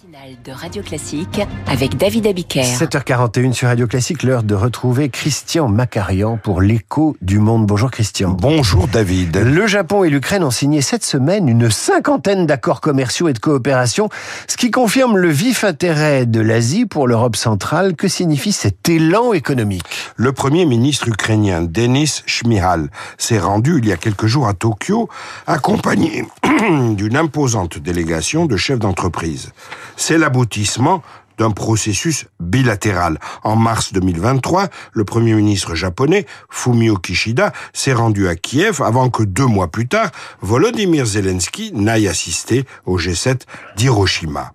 matinale de Radio Classique avec David Abiker. 7h41 sur Radio Classique, l'heure de retrouver Christian Macarian pour l'écho du monde. Bonjour Christian. Bonjour David. Le Japon et l'Ukraine ont signé cette semaine une cinquantaine d'accords commerciaux et de coopération, ce qui confirme le vif intérêt de l'Asie pour l'Europe centrale. Que signifie cet élan économique? Le premier ministre ukrainien Denis Shmihal s'est rendu il y a quelques jours à Tokyo, accompagné d'une imposante délégation de chefs d'entreprise. C'est l'aboutissement d'un processus bilatéral. En mars 2023, le premier ministre japonais, Fumio Kishida, s'est rendu à Kiev avant que deux mois plus tard, Volodymyr Zelensky n'aille assister au G7 d'Hiroshima.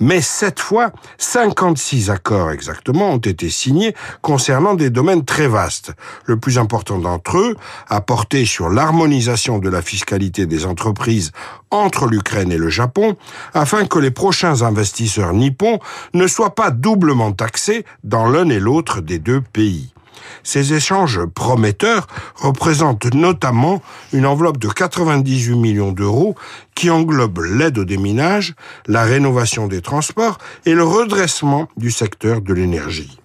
Mais cette fois, 56 accords exactement ont été signés concernant des domaines très vastes. Le plus important d'entre eux a porté sur l'harmonisation de la fiscalité des entreprises entre l'Ukraine et le Japon, afin que les prochains investisseurs nippons ne soient pas doublement taxés dans l'un et l'autre des deux pays. Ces échanges prometteurs représentent notamment une enveloppe de 98 millions d'euros qui englobe l'aide au déminage, la rénovation des transports et le redressement du secteur de l'énergie.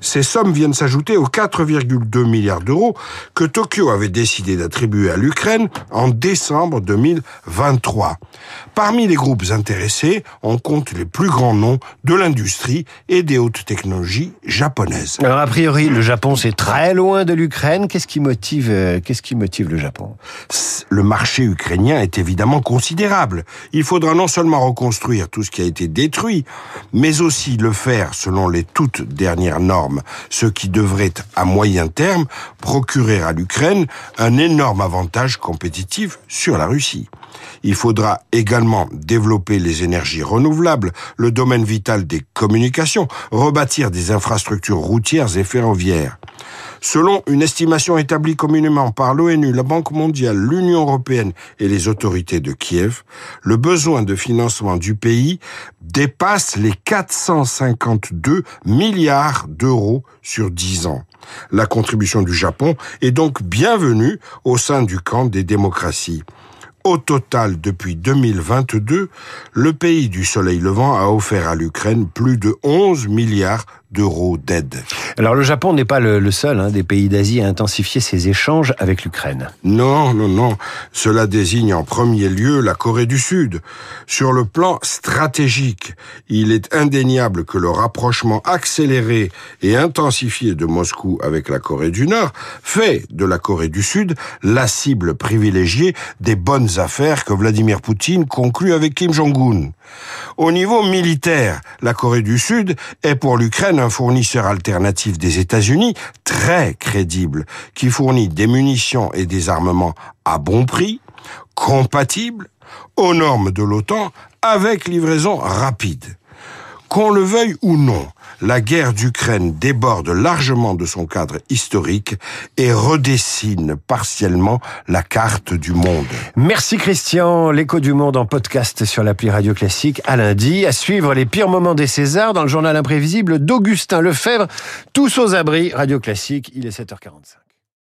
Ces sommes viennent s'ajouter aux 4,2 milliards d'euros que Tokyo avait décidé d'attribuer à l'Ukraine en décembre 2023. Parmi les groupes intéressés, on compte les plus grands noms de l'industrie et des hautes technologies japonaises. Alors a priori, le Japon très loin de l'Ukraine. Qu'est-ce qui motive, euh, qu'est-ce qui motive le Japon? Le marché ukrainien est évidemment considérable. Il faudra non seulement reconstruire tout ce qui a été détruit, mais aussi le faire selon les toutes dernières normes, ce qui devrait, à moyen terme, procurer à l'Ukraine un énorme avantage compétitif sur la Russie. Il faudra également développer les énergies renouvelables, le domaine vital des communications, rebâtir des infrastructures routières et ferroviaires. Selon une estimation établie communément par l'ONU, la Banque mondiale, l'Union européenne et les autorités de Kiev, le besoin de financement du pays dépasse les 452 milliards d'euros sur 10 ans. La contribution du Japon est donc bienvenue au sein du camp des démocraties. Au total, depuis 2022, le pays du soleil levant a offert à l'Ukraine plus de 11 milliards d'euros d'aide. Alors le Japon n'est pas le, seul hein, des pays d'Asie à intensifier ses échanges avec l'Ukraine. Non, non, non. Cela désigne en premier lieu la Corée du Sud. Sur le plan stratégique, il est indéniable que le rapprochement accéléré et intensifié de Moscou avec la Corée du Nord fait de la Corée du Sud la cible privilégiée des bonnes affaires que Vladimir Poutine conclut avec Kim Jong-un. Au niveau militaire, la Corée du Sud est pour l'Ukraine un fournisseur alternatif des États-Unis très crédible, qui fournit des munitions et des armements à bon prix, compatibles, aux normes de l'OTAN, avec livraison rapide. Qu'on le veuille ou non, la guerre d'Ukraine déborde largement de son cadre historique et redessine partiellement la carte du monde. Merci Christian. L'écho du monde en podcast sur l'appli Radio Classique à lundi. À suivre les pires moments des Césars dans le journal imprévisible d'Augustin Lefebvre. Tous aux abris. Radio Classique, il est 7h45.